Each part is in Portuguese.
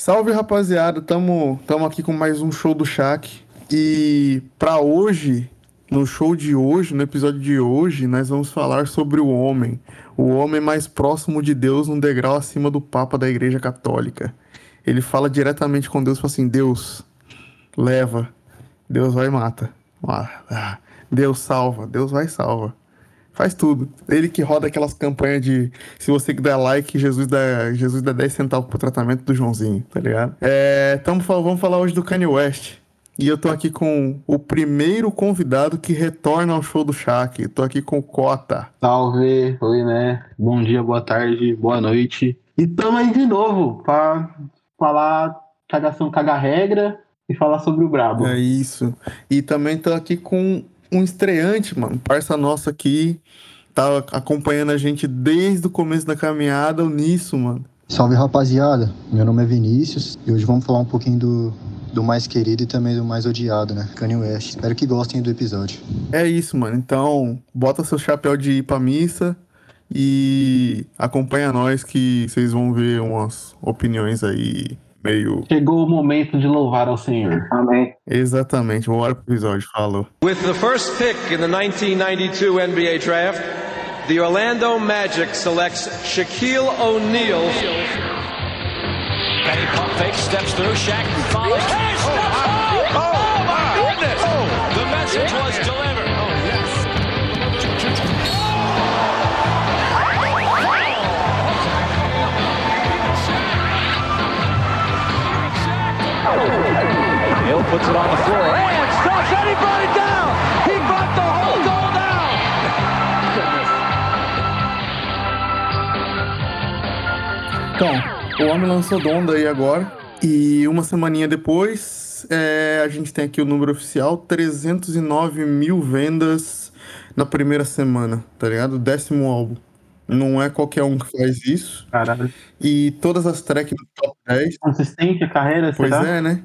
Salve rapaziada, tamo, tamo aqui com mais um show do Shaq. E pra hoje, no show de hoje, no episódio de hoje, nós vamos falar sobre o homem. O homem mais próximo de Deus, um degrau acima do Papa da Igreja Católica. Ele fala diretamente com Deus, fala assim: Deus, leva, Deus vai e mata. Ah, ah. Deus salva, Deus vai e salva. Faz tudo. Ele que roda aquelas campanhas de se você der like, Jesus dá, Jesus dá 10 centavos pro tratamento do Joãozinho, tá ligado? É, tamo, vamos falar hoje do Kanye West. E eu tô aqui com o primeiro convidado que retorna ao show do Shaq. Tô aqui com o Cota. Salve, oi, né? Bom dia, boa tarde, boa noite. E tamo aí de novo pra falar cagação caga regra e falar sobre o Brabo. É isso. E também tô aqui com um estreante, mano. Parça nosso aqui. Tá acompanhando a gente desde o começo da caminhada, o Nisso, mano. Salve rapaziada, meu nome é Vinícius e hoje vamos falar um pouquinho do, do mais querido e também do mais odiado, né? Kanye West. Espero que gostem do episódio. É isso, mano. Então, bota seu chapéu de ir pra missa e acompanha nós que vocês vão ver umas opiniões aí meio. Chegou o momento de louvar ao Senhor. Amém. Exatamente, vamos embora pro episódio, falou. With the first pick in the 1992 NBA draft, the Orlando Magic selects Shaquille O'Neal. Penny pump fake, steps through, Shaq follows. Hill puts it on the floor and it down. He brought the whole goal down. Então, o homem lançou Donda aí agora. E uma semaninha depois, é, a gente tem aqui o número oficial: 309 mil vendas na primeira semana, tá ligado? Décimo álbum. Não é qualquer um que faz isso. Caralho. E todas as tracks do top 10. Consistente a carreira, Pois será? é, né?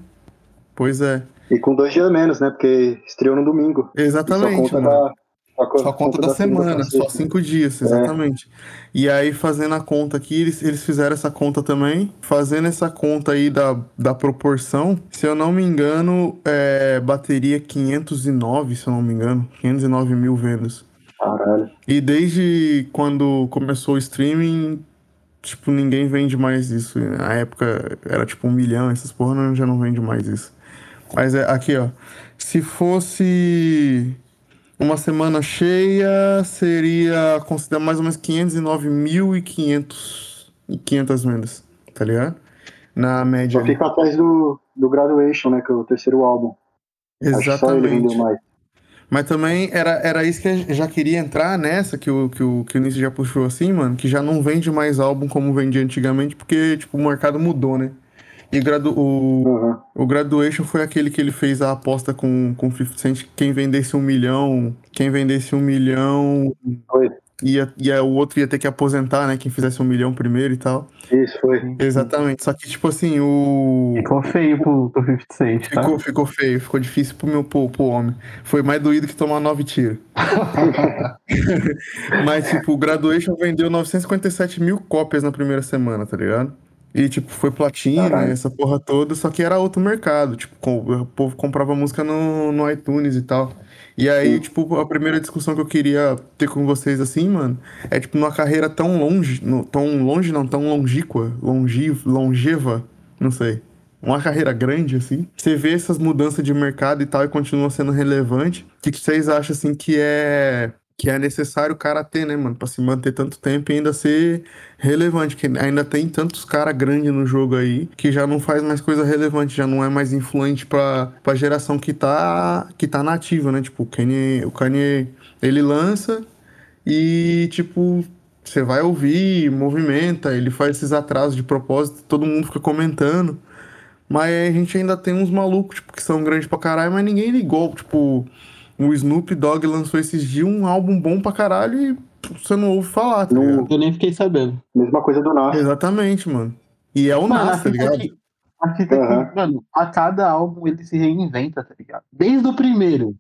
Pois é. E com dois dias menos, né? Porque estreou no domingo. Exatamente, Só conta mano. da, só Só conta da semana, só cinco dias, exatamente. E aí, fazendo a conta aqui, eles, eles fizeram essa conta também. Fazendo essa conta aí da, da proporção, se eu não me engano, é, bateria 509, se eu não me engano. 509 mil vendas. Caralho. E desde quando começou o streaming, tipo, ninguém vende mais isso. Na época era tipo um milhão, essas porra não, já não vende mais isso. Mas é aqui, ó. Se fosse uma semana cheia, seria considerar mais ou menos 509.500 e 500 vendas, tá ligado? Na média. Só fica atrás do, do Graduation, né? Que é o terceiro álbum. Exatamente. Mas também era, era isso que eu já queria entrar nessa, que o, que o, que o Nisso já puxou assim, mano, que já não vende mais álbum como vendia antigamente, porque, tipo, o mercado mudou, né? E gradu, o, Uhum. o Graduation foi aquele que ele fez a aposta com, com o 50 Cent, quem vendesse um milhão, quem vendesse um milhão, Foi. Ia, ia, o outro ia ter que aposentar, né? Quem fizesse um milhão primeiro e tal. Isso, foi. Exatamente, só que, tipo assim, o... Ficou feio pro, pro 50 Cent, tá? Ficou, ficou feio, ficou difícil pro meu pro, pro homem. Foi mais doído que tomar nove tiros. Mas, tipo, o Graduation vendeu 957 mil cópias na primeira semana, tá ligado? E, tipo, foi platina, Caralho. essa porra toda, só que era outro mercado. Tipo, o povo comprava música no, no iTunes e tal. E aí, tipo, a primeira discussão que eu queria ter com vocês, assim, mano, é, tipo, numa carreira tão longe, no- tão longe não, tão longíqua, longiv, longeva, não sei uma carreira grande, assim. Você vê essas mudanças de mercado e tal e continua sendo relevante. O que, que vocês acham, assim, que é que é necessário o cara ter, né, mano? Pra se manter tanto tempo e ainda ser relevante. Que ainda tem tantos caras grandes no jogo aí que já não faz mais coisa relevante, já não é mais influente pra, pra geração que tá, que tá nativa, né? Tipo, o Kanye, o Kanye, ele lança e, tipo, você vai ouvir, movimenta, ele faz esses atrasos de propósito, todo mundo fica comentando. Mas a gente ainda tem uns malucos, tipo, que são grandes pra caralho, mas ninguém ligou. Tipo, o Snoop Dogg lançou esses dias um álbum bom pra caralho e você não ouve falar, tá Não- ligado? Eu nem fiquei sabendo. Mesma coisa do Nas. Exatamente, mano. E é o Mano, Nas, tá ligado? que- a fita é que, mano, a cada álbum ele se reinventa, tá ligado? Desde o primeiro.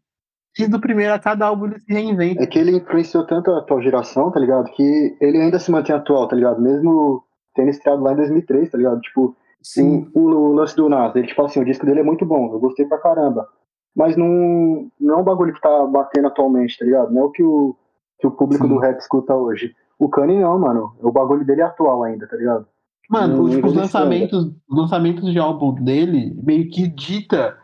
Desde o primeiro, a cada álbum ele se reinventa. É que ele influenciou tanto a atual geração, tá ligado? Que ele ainda se mantém atual, tá ligado? Mesmo tendo estreado lá em 2003, tá ligado? Tipo, Sim, o, o lance do Nas, ele, tipo assim, o disco dele é muito bom, eu gostei pra caramba. Mas não, não é um bagulho que tá batendo atualmente, tá ligado? Não é o que o, que o público Sim. do rap escuta hoje. O Kanye não, mano. O bagulho dele é atual ainda, tá ligado? Mano, Não tipo, os lançamentos, os lançamentos de álbum dele meio que dita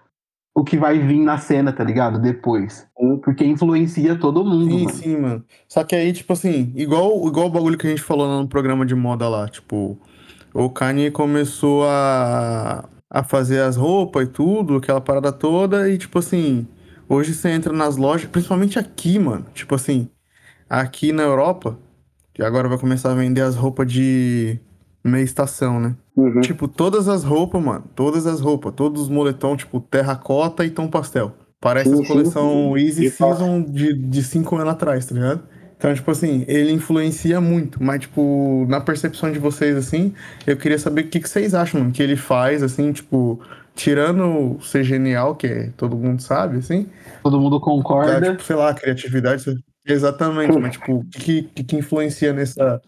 o que vai vir na cena, tá ligado? Depois. Porque influencia todo mundo, Sim, mano. sim, mano. Só que aí, tipo assim, igual, igual o bagulho que a gente falou no programa de moda lá, tipo, o Kanye começou a, a fazer as roupas e tudo, aquela parada toda, e tipo assim, hoje você entra nas lojas, principalmente aqui, mano, tipo assim, aqui na Europa, que agora vai começar a vender as roupas de meia estação, né? Uhum. Tipo, todas as roupas, mano. Todas as roupas. Todos os moletom, tipo, terracota e tom pastel. Parece as sim, coleção. Easy. Season de, de cinco anos atrás, tá ligado? Então, tipo assim, ele influencia muito. Mas, tipo, na percepção de vocês, assim, eu queria saber o que, que vocês acham, mano, que ele faz, assim, tipo, tirando ser genial, que é- todo mundo sabe, assim, Todo mundo dá, concorda. tipo, sei lá, a criatividade. Exatamente, mas, tipo, o que, que, que influencia nessa,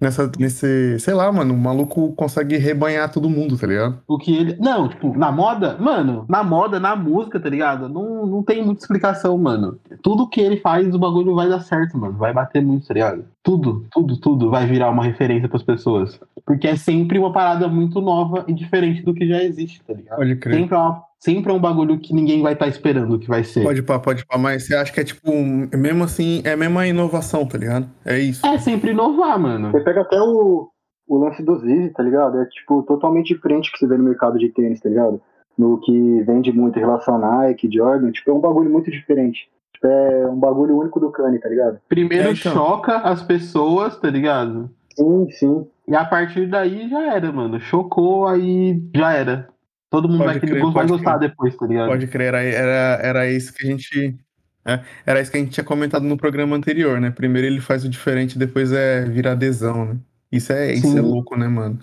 nessa, nesse, sei lá, mano, o maluco consegue rebanhar todo mundo, tá ligado? O que ele. Não, tipo, na moda, mano, na moda, na música, tá ligado? Não, não tem muita explicação, mano. Tudo que ele faz, o bagulho vai dar certo, mano. Vai bater muito, tá ligado? Tudo, tudo, tudo vai virar uma referência pras pessoas. Porque é sempre uma parada muito nova e diferente do que já existe, tá ligado? Pode crer. Sempre é, uma- sempre é um bagulho que ninguém vai estar esperando que vai ser. Pode pá, pode pá, mas você acha que é tipo, mesmo assim, é mesmo a inovação, tá ligado? É isso. É sempre inovar, mano. Você pega até o, o lance do Zizi, tá ligado? É tipo totalmente diferente do que você vê no mercado de tênis, tá ligado? No que vende muito em relação a Nike, Jordan, tipo, é um bagulho muito diferente. Tipo, é um bagulho único do Kanye, tá ligado? Primeiro É, então. choca as pessoas, tá ligado? Sim, sim. E a partir daí já era, mano. Chocou, aí já era. Todo mundo Pode crer, vai gostar crer. depois, tá ligado? Pode crer, era, era, era isso que a gente. é, era isso que a gente tinha comentado no programa anterior, né? Primeiro ele faz o diferente, depois é vira adesão, né? Isso é, isso é louco, né, mano?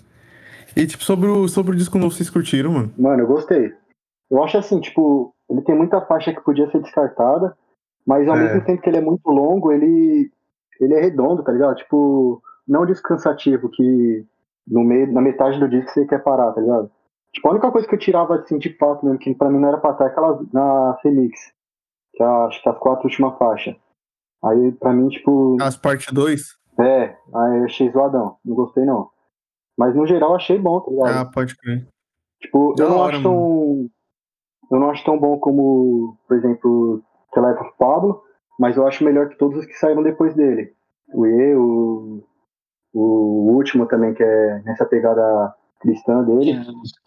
E tipo, sobre o, sobre o disco novo, vocês curtiram, mano? Mano, eu gostei. Eu acho assim, tipo, ele tem muita faixa que podia ser descartada, mas ao É. mesmo tempo que ele é muito longo, ele, ele é redondo, tá ligado? Tipo, não descansativo, que no meio, na metade do disco você quer parar, tá ligado? Tipo, a única coisa que eu tirava assim de fato mesmo, que pra mim não era pra estar, é aquela na Felix, que é, acho que as quatro últimas faixas. Aí pra mim, tipo, As parte 2? é, aí eu achei zoadão, não gostei não. Mas no geral achei bom, tá ligado? Ah, pode crer. Tipo, Da eu não hora, acho tão. Eu não acho tão bom como, por exemplo, of Pablo, mas eu acho melhor que todos os que saíram depois dele. O E, o, o último também, que é nessa pegada cristã dele. Mas eu gostei.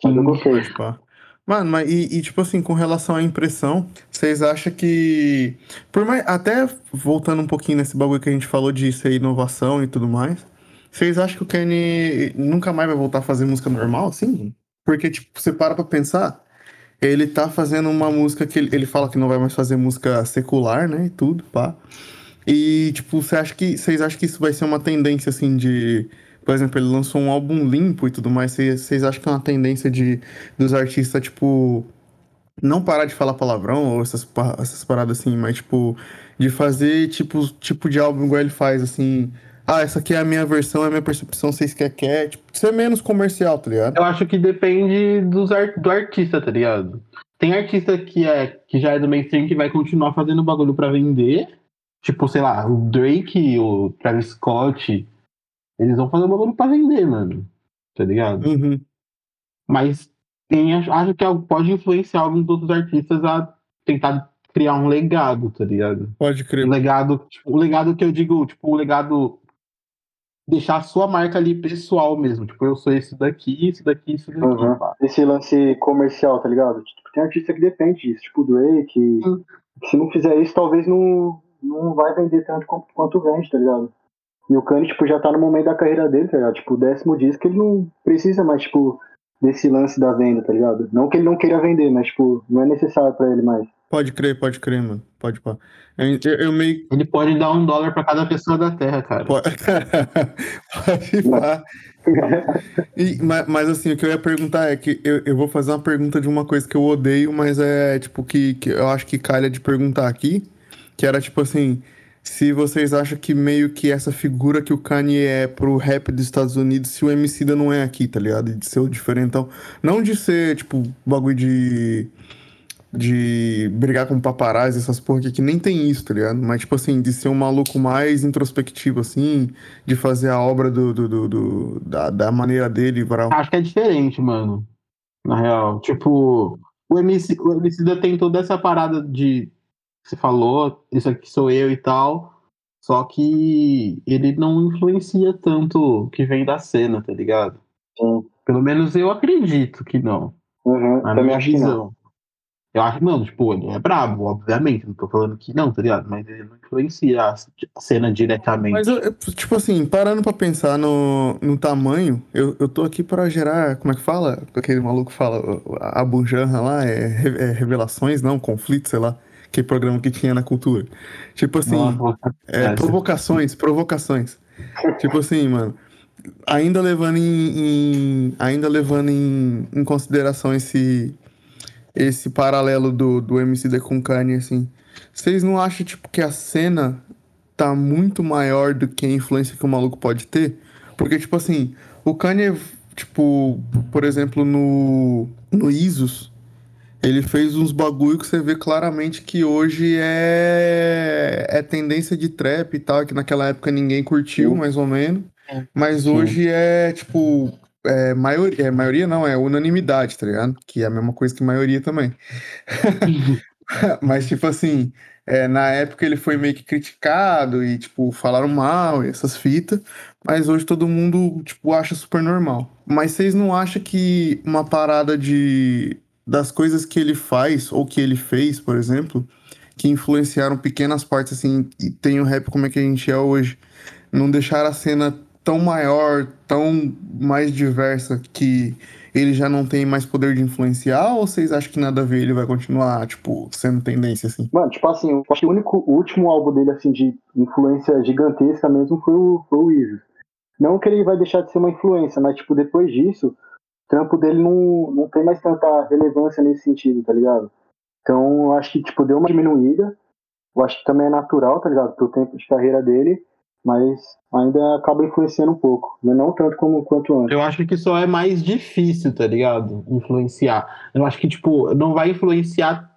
Mano, mas e, e, tipo assim, com relação à impressão, vocês acham que. Por mais. Até voltando um pouquinho nesse bagulho que a gente falou de ser inovação e tudo mais. Vocês acham que o Kanye nunca mais vai voltar a fazer música normal, assim? Porque, tipo, você para pra pensar, ele tá fazendo uma música que ele, ele fala que não vai mais fazer música secular, né? E tudo, pá. E, tipo, você acha que, vocês acham que isso vai ser uma tendência, assim, de. Por exemplo, ele lançou um álbum limpo e tudo mais. Vocês acham que é uma tendência de dos artistas, tipo. Não parar de falar palavrão ou essas, essas paradas assim, mas, tipo, de fazer tipo, tipo de álbum igual ele faz, assim. Ah, essa aqui é a minha versão, é a minha percepção, vocês quer quer. Tipo, ser menos comercial, tá ligado? Eu acho que depende dos ar- do artista, tá ligado? Tem artista que, é, que já é do mainstream que vai continuar fazendo bagulho pra vender. Tipo, sei lá, o Drake, o Travis Scott. Eles vão fazer bagulho pra vender, mano. Tá ligado? Uhum. Mas tem, acho que pode influenciar alguns outros artistas a tentar criar um legado, tá ligado? Pode crer. Um legado, tipo, um legado que eu digo, tipo, um legado. Deixar a sua marca ali pessoal mesmo. Tipo, eu sou esse daqui, esse daqui, esse daqui. Uhum. Esse lance comercial, tá ligado? Tipo, tem artista que depende disso, tipo o Drake. Hum. Se não fizer isso, talvez não, não vai vender tanto quanto vende, tá ligado? E o Kanye, tipo, já tá no momento da carreira dele, tá ligado? Tipo, o décimo disco, ele não precisa mais, tipo, desse lance da venda, tá ligado? Não que ele não queira vender, mas, tipo, não é necessário pra ele mais. Pode crer, pode crer, mano. Pode pá. Eu, eu, eu meio. Ele pode dar um dólar pra cada pessoa da Terra, cara. Pode, pode pá. E, mas, mas assim, o que eu ia perguntar é que eu, eu vou fazer uma pergunta de uma coisa que eu odeio, mas é tipo que, que eu acho que calha de perguntar aqui. Que era tipo assim: se vocês acham que meio que essa figura que o Kanye é pro rap dos Estados Unidos, se o Emicida não é aqui, tá ligado? De ser o diferentão. Não de ser, tipo, bagulho de. De brigar com paparazzi, essas porra aqui, que nem tem isso, tá ligado? Mas, tipo assim, de ser um maluco mais introspectivo, assim, de fazer a obra do, do, do- do- da, da maneira dele, varal. Acho que é diferente, mano. Na real. Tipo, o MC, o Emicida tem toda essa parada de. Você falou, isso aqui sou eu e tal. Só que ele não influencia tanto o que vem da cena, tá ligado? Sim. Pelo menos eu acredito que não. Uhum, Na minha acho que não. visão. Eu acho, mano, tipo, ele é brabo, obviamente. Não tô falando que não, tá ligado? Mas ele não influencia a cena diretamente. Mas, eu- tipo assim, parando pra pensar no, no tamanho, eu, eu tô aqui pra gerar, como é que fala? Aquele maluco fala, a Bujanra lá, é, é revelações, não, conflito, sei lá, que programa que tinha na cultura. Tipo assim, Nossa, é, essa. provocações, provocações. tipo assim, mano, ainda levando em, em- ainda levando em, em consideração esse esse paralelo do, do MC com Kanye, assim, vocês não acham, tipo, que a cena tá muito maior do que a influência que o maluco pode ter? Porque, tipo assim, o Kanye, tipo, por exemplo, no, no Isus, ele fez uns bagulho que você vê claramente que hoje é, é tendência de trap e tal, que naquela época ninguém curtiu, Sim. mais ou menos. É. Mas hoje é, tipo, é maioria, é maioria não, é unanimidade, tá ligado? Que é a mesma coisa que maioria também. Mas, tipo assim, é, na época ele foi meio que criticado e, tipo, falaram mal e essas fitas. Mas hoje todo mundo, tipo, acha super normal. Mas vocês não acham que uma parada de das coisas que ele faz ou que ele fez, por exemplo, que influenciaram pequenas partes, assim, e tem o rap como é que a gente é hoje, não deixar a cena tão maior, tão mais diversa que ele já não tem mais poder de influenciar, ou vocês acham que nada a ver, ele vai continuar, tipo, sendo tendência, assim? Mano, tipo assim, eu acho que o único, o último álbum dele, assim, de influência gigantesca mesmo foi o, foi o. Não que ele vai deixar de ser uma influência, mas, tipo, depois disso, trampo dele não, não tem mais tanta relevância nesse sentido, tá ligado? Então, eu acho que, tipo, deu uma diminuída. Eu acho que também é natural, tá ligado? Pelo tempo de carreira dele, mas ainda acaba influenciando um pouco. Mas não tanto como, quanto antes. Eu acho que só é mais difícil, tá ligado? Influenciar. Eu acho que, tipo, não vai influenciar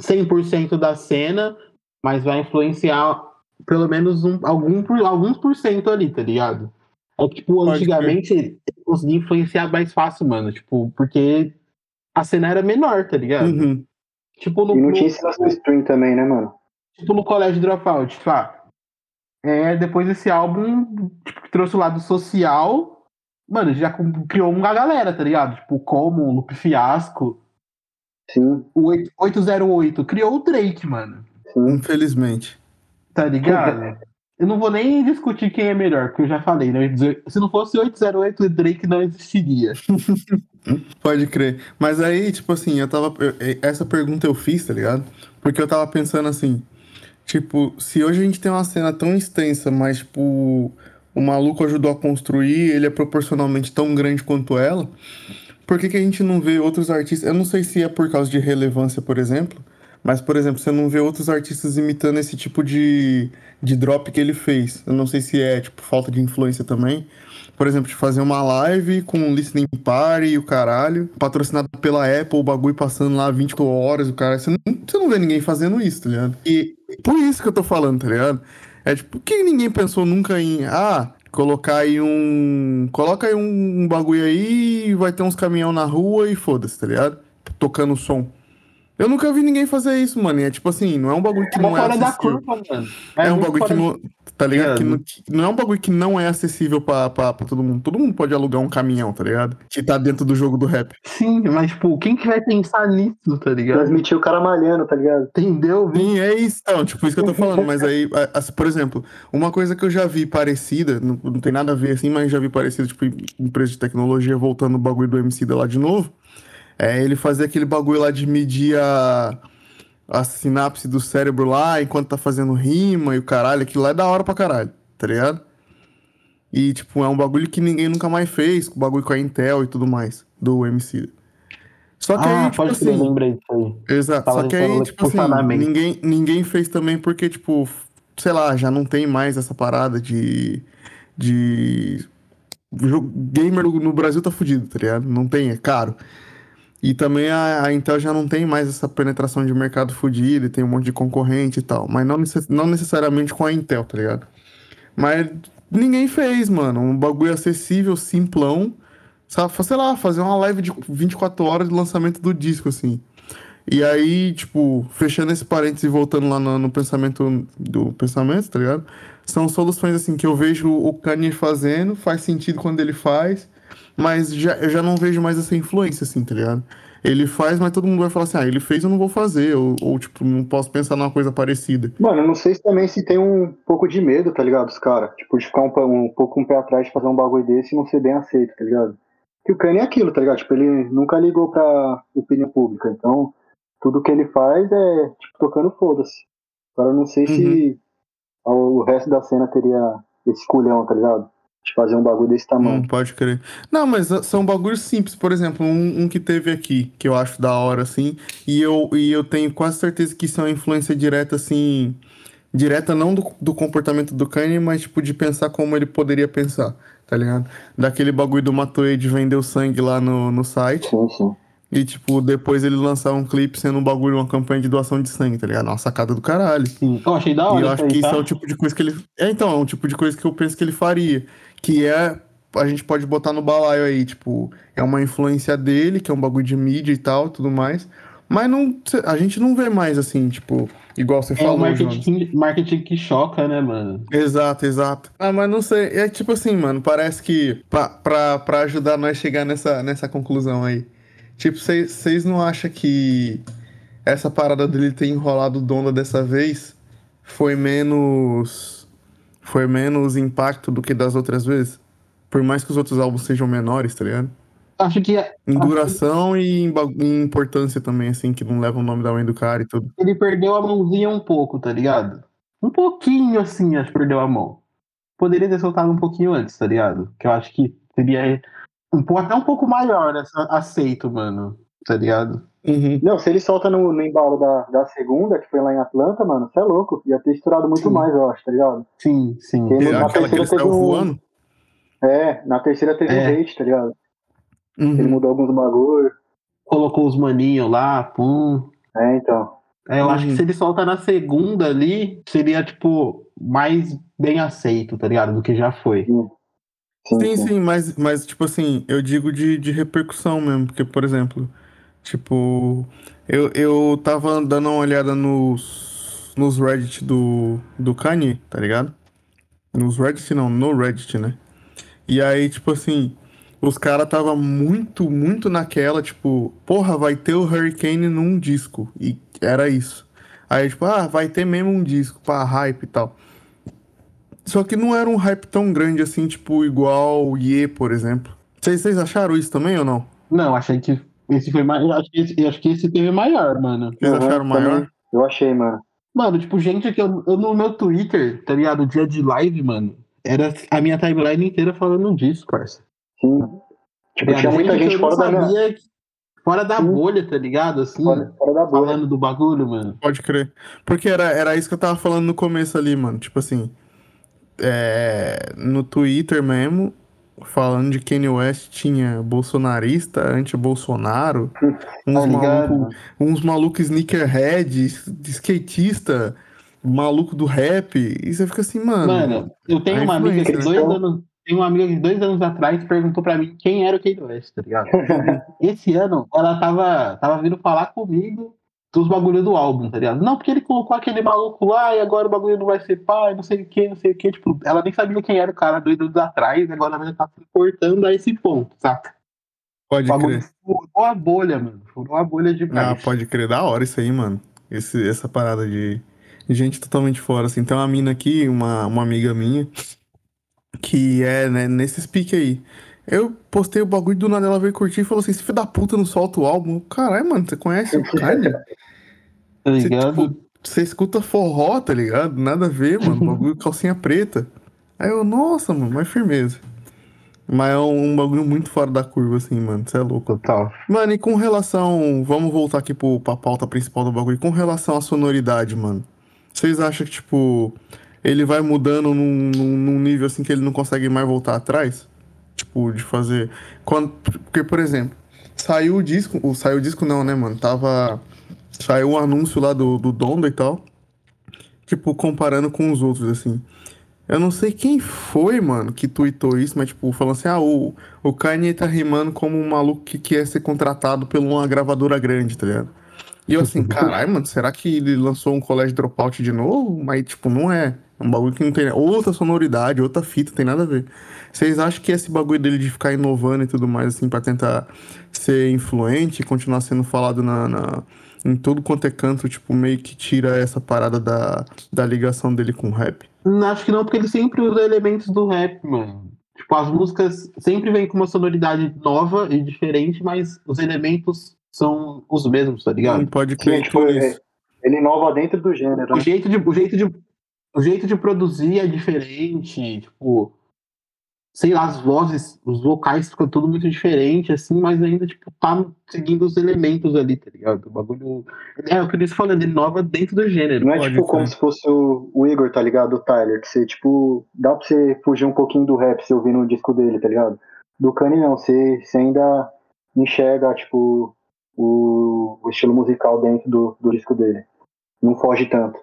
100% da cena, mas vai influenciar pelo menos um, algum, alguns por cento ali, tá ligado? É que, tipo, Pode antigamente ele conseguia influenciar mais fácil, mano. Tipo, porque a cena era menor, tá ligado? Uhum. Tipo, no, E não tinha do stream também, né, mano? tipo no colégio Dropout, tipo, ah, é, depois desse álbum, tipo, que trouxe o lado social, mano, já criou uma galera, tá ligado? Tipo, como, Lupe Fiasco, Sim, o 8- 808, criou o Drake, mano, sim. Infelizmente. tá ligado? Eu não vou nem discutir quem é melhor, porque eu já falei, né? Se não fosse 808, o Drake não existiria. Pode crer. Mas aí, tipo assim, eu tava. essa pergunta eu fiz, tá ligado? Porque eu tava pensando assim. Tipo, se hoje a gente tem uma cena tão extensa, mas, tipo, o maluco ajudou a construir, ele é proporcionalmente tão grande quanto ela, por que, que a gente não vê outros artistas? Eu não sei se é por causa de relevância, por exemplo, mas, por exemplo, você não vê outros artistas imitando esse tipo de, de drop que ele fez. Eu não sei se é, tipo, falta de influência também. Por exemplo, de fazer uma live com um listening party e o caralho, patrocinado pela Apple, o bagulho passando lá 24 horas, o cara. Você não, você não vê ninguém fazendo isso, tá ligado? E por isso que eu tô falando, tá ligado? É tipo, que ninguém pensou nunca em. Ah, colocar aí um. Coloca aí um, um bagulho aí vai ter uns caminhão na rua e foda-se, tá ligado? Tocando som. Eu nunca vi ninguém fazer isso, mano. E é tipo assim, não é um bagulho que É não é fora da acessível. curva, mano. É, um muito bagulho que não. Tá ligado? Que É. não, que não é um bagulho que não é acessível pra, pra, pra todo mundo. Todo mundo pode alugar um caminhão, tá ligado? Que tá dentro do jogo do rap. Sim, mas, tipo, quem que vai pensar nisso, tá ligado? Transmitir o cara malhando, tá ligado? Entendeu? Sim, é isso. Então, tipo, isso que eu tô falando. Mas aí, a- a- por exemplo, uma coisa que eu já vi parecida, não, não tem nada a ver assim, mas já vi parecida, tipo, em empresa de tecnologia, voltando no bagulho do MC lá de novo. É ele fazer aquele bagulho lá de medir a, a sinapse do cérebro lá enquanto tá fazendo rima e o caralho. Aquilo lá é da hora pra caralho, tá ligado? E, tipo, é um bagulho que ninguém nunca mais fez, o bagulho com a Intel e tudo mais, do MC. Só que Ah, aí, tipo assim. lembrei disso aí. Exato. Só que aí, tipo assim, ninguém, ninguém fez também porque, tipo, sei lá, já não tem mais essa parada de. de. Gamer no Brasil tá fudido, tá ligado? Não tem, é caro. E também a, a Intel já não tem mais essa penetração de mercado fudido, e tem um monte de concorrente e tal. Mas não, necess- não necessariamente com a Intel, tá ligado? Mas ninguém fez, mano. Um bagulho acessível, simplão. Sabe, sei lá, fazer uma live de 24 horas de lançamento do disco, assim. E aí, tipo, fechando esse parênteses e voltando lá no, no pensamento do pensamento, tá ligado? São soluções, assim, que eu vejo o Kanye fazendo, faz sentido quando ele faz, mas já, eu já não vejo mais essa influência, assim, tá ligado? Ele faz, mas todo mundo vai falar assim, ah, ele fez, eu não vou fazer, ou, ou tipo, não posso pensar numa coisa parecida. Mano, eu não sei se também se tem um pouco de medo, tá ligado, os caras? Tipo, de ficar um, um pouco um pé atrás de fazer um bagulho desse e não ser bem aceito, tá ligado? Que o Kanye é aquilo, tá ligado? Tipo, ele nunca ligou pra opinião pública, então tudo que ele faz é, tipo, tocando foda-se. Agora eu não sei se o resto da cena teria esse culhão, tá ligado? De fazer um bagulho desse tamanho. Hum, pode crer. Não, mas são bagulhos simples. Por exemplo, um, um que teve aqui, que eu acho da hora, assim, e eu, e eu tenho quase certeza que isso é uma influência direta, assim. Direta não do, do comportamento do Kanye, mas, tipo, de pensar como ele poderia pensar, tá ligado? Daquele bagulho do Matoei de vender o sangue lá no, no site. Sim, sim. E, tipo, depois ele lançar um clipe sendo um bagulho, uma campanha de doação de sangue, tá ligado? Uma sacada do caralho. Sim. Eu achei da E hora eu isso acho aí, que isso tá? é o tipo de coisa que ele. É, então, é um tipo de coisa que eu penso que ele faria. Que é. A gente pode botar no balaio aí, tipo, é uma influência dele, que é um bagulho de mídia e tal, tudo mais. Mas não, a gente não vê mais assim, tipo, igual você É falou, Jonas. marketing, marketing que choca, né, mano? Exato, exato. Ah, mas não sei. É tipo assim, mano, parece que pra, pra, pra ajudar nós a chegar nessa, nessa conclusão aí. Tipo, vocês não acham que essa parada dele ter enrolado o Donda dessa vez foi menos. Foi menos impacto do que das outras vezes? Por mais que os outros álbuns sejam menores, tá ligado? Acho que é, Em duração e em, importância também, assim, que não leva o nome da mãe do cara e tudo. ele perdeu a mãozinha um pouco, tá ligado? Um pouquinho assim, acho que perdeu a mão. Poderia ter soltado um pouquinho antes, tá ligado? Que eu acho que seria um até um pouco maior aceito, mano. Tá ligado? Uhum. Não, se ele solta no, no embalo da, da segunda, que foi lá em Atlanta, mano, você é louco. Ia ter estourado muito Sim. mais, eu acho, tá ligado? Sim, sim. Ele- na Aquela que ele terceira teve um- voando. É, na terceira teve É. um hate, tá ligado? Uhum. Ele mudou alguns bagulho. Colocou os maninhos lá, pum. É, então. É, eu acho que se ele solta na segunda ali, seria, tipo, mais bem aceito, tá ligado? Do que já foi. Sim, Sim, sim. sim, mas, mas tipo assim, eu digo de, de repercussão mesmo, porque, por exemplo, tipo, eu, eu tava dando uma olhada nos, nos Reddit do, do Kanye, tá ligado? Nos Reddit não, no Reddit, né? E aí, tipo assim, os caras tava muito, muito naquela, tipo, porra, vai ter o Hurricane num disco. E era isso. Aí, tipo, ah, vai ter mesmo um disco, pá, hype e tal. Só que não era um hype tão grande assim, tipo, igual o Ye, por exemplo. Vocês acharam isso também ou não? Não, achei que esse foi mais. Acho que esse, acho que esse teve maior, mano. Vocês Uhum, acharam maior? também. Eu achei, mano. Mano, tipo, gente que eu, eu no meu Twitter, tá ligado? Dia de live, mano. Era a minha timeline inteira falando disso, parça. Sim. Tipo, ligado? tinha muita gente não fora da minha. sabia que- Fora da Sim. bolha, tá ligado? Assim, Fora, fora da bolha. falando do bagulho, mano. Pode crer. Porque era, era isso que eu tava falando no começo ali, mano. Tipo assim, é, no Twitter mesmo, falando de Kanye West tinha bolsonarista, anti-Bolsonaro, uns Tá ligado? malucos uns maluco sneakerhead, skatista, maluco do rap. E você fica assim, mano. Mano, eu tenho uma amiga que dois anos. Tem uma amiga que dois anos atrás perguntou pra mim quem era o Kanye West, tá ligado? Esse ano ela tava, tava vindo falar comigo dos bagulho do álbum, tá ligado? Não, porque ele colocou aquele maluco lá e agora o bagulho não vai ser pai, não sei o que, não sei o que. Tipo, ela nem sabia quem era o cara dois anos atrás, e agora ela tá se cortando a esse ponto, saca? Pode crer. furou a bolha, mano. Furou a bolha Ah, demais. pode crer. Da hora isso aí, mano. Esse, essa parada de gente totalmente fora, assim. Tem uma mina aqui, uma, uma amiga minha, que é né, nesses piques aí. Eu postei o bagulho do nada, ela veio curtir e falou assim: esse filho da puta não solta o álbum. Caralho, mano, você conhece o Kanye? Tá Você, ligado? tipo, você escuta forró, tá ligado? Nada a ver, mano. Bagulho calcinha preta. Aí eu, nossa, mano, mais firmeza. Mas é um, bagulho muito fora da curva, assim, mano. Você é louco. Total. Mano, e com relação. Vamos voltar aqui pro, pra pauta principal do bagulho. Com relação à sonoridade, mano. Vocês acham que, tipo. ele vai mudando num, num, num nível assim que ele não consegue mais voltar atrás? Tipo, de fazer. Quando, porque, por exemplo, saiu o disco. Saiu o disco não, né, mano? Tava. Saiu um anúncio lá do, do Donda e tal. Tipo, comparando com os outros, assim. Eu não sei quem foi, mano, que tweetou isso, mas, tipo, falando assim: ah, o, o Kanye tá rimando como um maluco que quer ser contratado por uma gravadora grande, tá ligado? E eu assim, caralho, mano, será que ele lançou um colégio dropout de novo? Mas, tipo, não é. É um bagulho que não tem outra sonoridade, outra fita, tem nada a ver. Vocês acham que esse bagulho dele de ficar inovando e tudo mais, assim, pra tentar ser influente e continuar sendo falado na, na- em todo quanto é canto, tipo, meio que tira essa parada da, da ligação dele com o rap? Hum, Acho que não, porque ele sempre usa elementos do rap, mano. Tipo, as músicas sempre vêm com uma sonoridade nova e diferente, mas os elementos são os mesmos, tá ligado? Não pode Sim, crer tipo, que é- isso. ele inova dentro do gênero. O né? jeito de, o jeito de, o jeito de produzir é diferente, tipo, sei lá, as vozes, os vocais ficam tudo muito diferente, assim, mas ainda, tipo, tá seguindo os elementos ali, tá ligado? O bagulho. É o que eles falando, ele inova dentro do gênero. Não é tipo como crer. se fosse o, Igor, tá ligado? O Tyler, que você, tipo, dá pra você fugir um pouquinho do rap se ouvir no disco dele, tá ligado? Do Kanye não, você, você ainda enxerga, tipo, o, o estilo musical dentro do, do disco dele. Não foge tanto.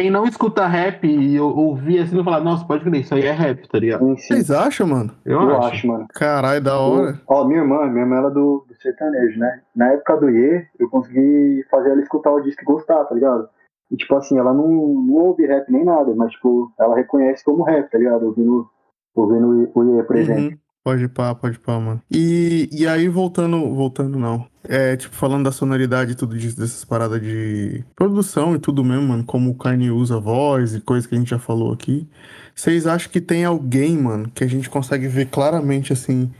Quem não escuta rap e ou- ouvir assim, não falar, nossa, pode crer, isso aí é rap, tá ligado? Em si, Vocês acham, mano? Eu, eu acho. acho, mano. Caralho, da hora. Ó, minha irmã, minha irmã ela é do, do sertanejo, né? Na época do Iê, eu consegui fazer ela escutar o disco e gostar, tá ligado? E tipo assim, ela não, não ouve rap nem nada, mas tipo, ela reconhece como rap, tá ligado? Ouvindo, ouvindo o Iê, por exemplo. Uhum. Pode pá, pode pá, mano. E, e aí, voltando, voltando não. É, tipo, falando da sonoridade e tudo disso, dessas paradas de produção e tudo mesmo, mano, como o Kanye usa voz e coisa que a gente já falou aqui. Vocês acham que tem alguém, mano, que a gente consegue ver claramente, assim,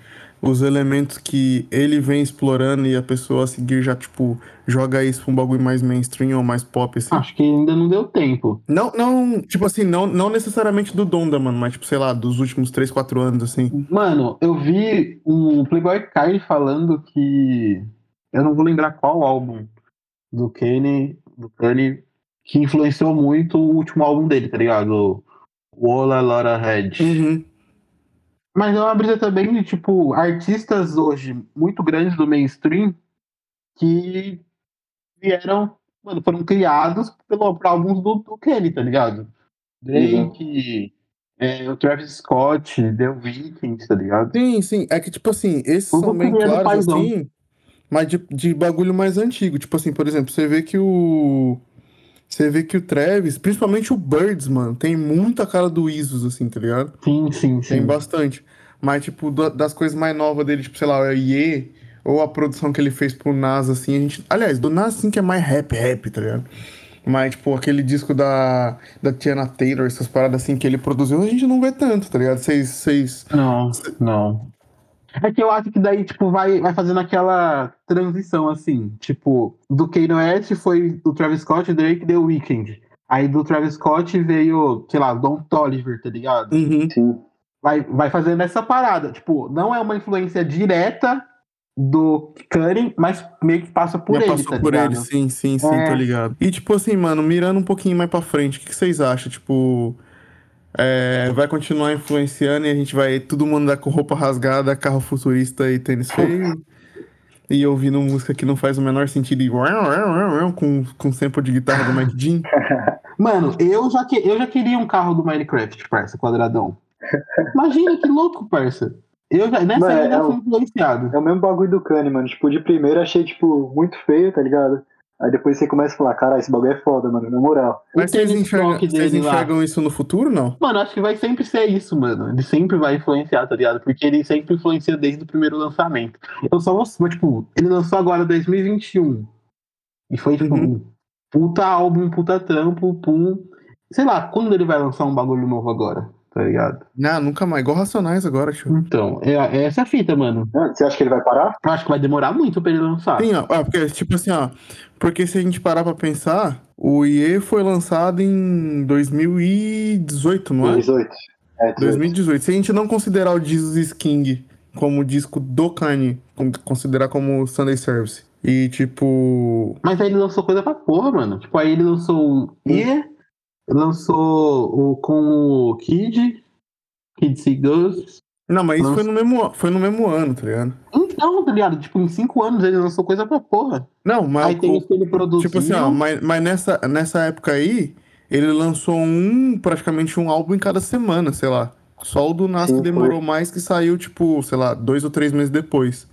os elementos que ele vem explorando e a pessoa a seguir já, tipo, joga isso pra um bagulho mais mainstream ou mais pop, assim? Acho que ainda não deu tempo. Não, não, tipo assim, não, não necessariamente do Donda, mano, mas, tipo, sei lá, dos últimos 3, 4 anos, assim. Mano, eu vi um Playboy Card falando que. Eu não vou lembrar qual álbum do Kanye, do Kanye, que influenciou muito o último álbum dele, tá ligado? O All a Lot Ahead. Uhum. Mas é uma brisa também de, tipo, artistas hoje muito grandes do mainstream que vieram, mano, foram criados pelo, por álbuns do, do Kenny, tá ligado? Drake, é, o Travis Scott, The Weeknd, tá ligado? Sim, sim. É que, tipo assim, esses Tudo são bem claros, assim, mas de, de bagulho mais antigo. Tipo assim, por exemplo, você vê que o. Você vê que o Travis, principalmente o Birds, mano, tem muita cara do Isus, assim, tá ligado? Sim, sim, Tem sim. bastante. Mas, tipo, da- das coisas mais novas dele, tipo, sei lá, o Ye, ou a produção que ele fez pro Nas, assim, a gente. Aliás, do Nas, assim, que é mais rap, rap, tá ligado? Mas, tipo, aquele disco da, da Tiana Taylor, essas paradas assim que ele produziu, a gente não vê tanto, tá ligado? Vocês. vocês- Não, não. É que eu acho que daí, tipo, vai, vai fazendo aquela transição, assim. Tipo, do Kanye West foi do Travis Scott, Drake, The Weeknd. Aí do Travis Scott veio, sei lá, Don Toliver, tá ligado? Uhum. Sim. Vai, vai fazendo essa parada. Tipo, não é uma influência direta do Kanye, mas meio que passa por Já ele, passou tá por ligado? ele, sim, sim, sim, É. tô ligado. E tipo assim, mano, mirando um pouquinho mais pra frente, o que, que vocês acham? Tipo, é, vai continuar influenciando e a gente vai todo mundo andar com roupa rasgada, carro futurista e tênis feio? e ouvindo música que não faz o menor sentido e com, com sample de guitarra do Mike Jean? Mano, eu já, que, eu já queria um carro do Minecraft, parça, quadradão. Imagina que louco, parça. Eu já, nessa Mano, eu já é fui o- influenciado. É o mesmo bagulho do Kanye, mano. Tipo, de primeiro achei, tipo, muito feio, tá ligado? Aí depois você começa a falar, cara, esse bagulho é foda, mano, na moral. Mas vocês enxergam, vocês lá. enxergam isso no futuro, não? Mano, acho que vai sempre ser isso, mano. Ele sempre vai influenciar, tá ligado? Porque ele sempre influencia desde o primeiro lançamento. Eu só vou, mas, tipo, ele lançou agora 2021. E foi, tipo, Uhum. um puta álbum, puta trampo, pum. Sei lá, quando ele vai lançar um bagulho novo agora, tá ligado? Não, nunca mais. Igual Racionais agora, tio. Então, é, é essa a fita, mano. Ah, Você acha que ele vai parar? Eu acho que vai demorar muito pra ele lançar. Sim, ó, ó, porque, tipo assim, ó. Porque se a gente parar pra pensar, o IE foi lançado em 2018, não é? 18. É, 18. 2018. Se a gente não considerar o Jesus King como disco do Kanye, con- considerar como Sunday Service. E tipo. Mas aí ele lançou coisa pra porra, mano. Tipo, aí ele lançou o E, Lançou o, com o Kid, Kid See Ghosts. Não, mas isso foi no, mesmo, foi no mesmo ano, tá ligado? Então, tá ligado? Tipo, em cinco anos ele lançou coisa pra porra. Não, mas. Aí tem os que ele produziu. Tipo assim, ó, mas, mas nessa, nessa época aí, ele lançou um, praticamente um álbum em cada semana, sei lá. Só o do Nas que demorou mais, que saiu, tipo, sei lá, dois ou três meses depois.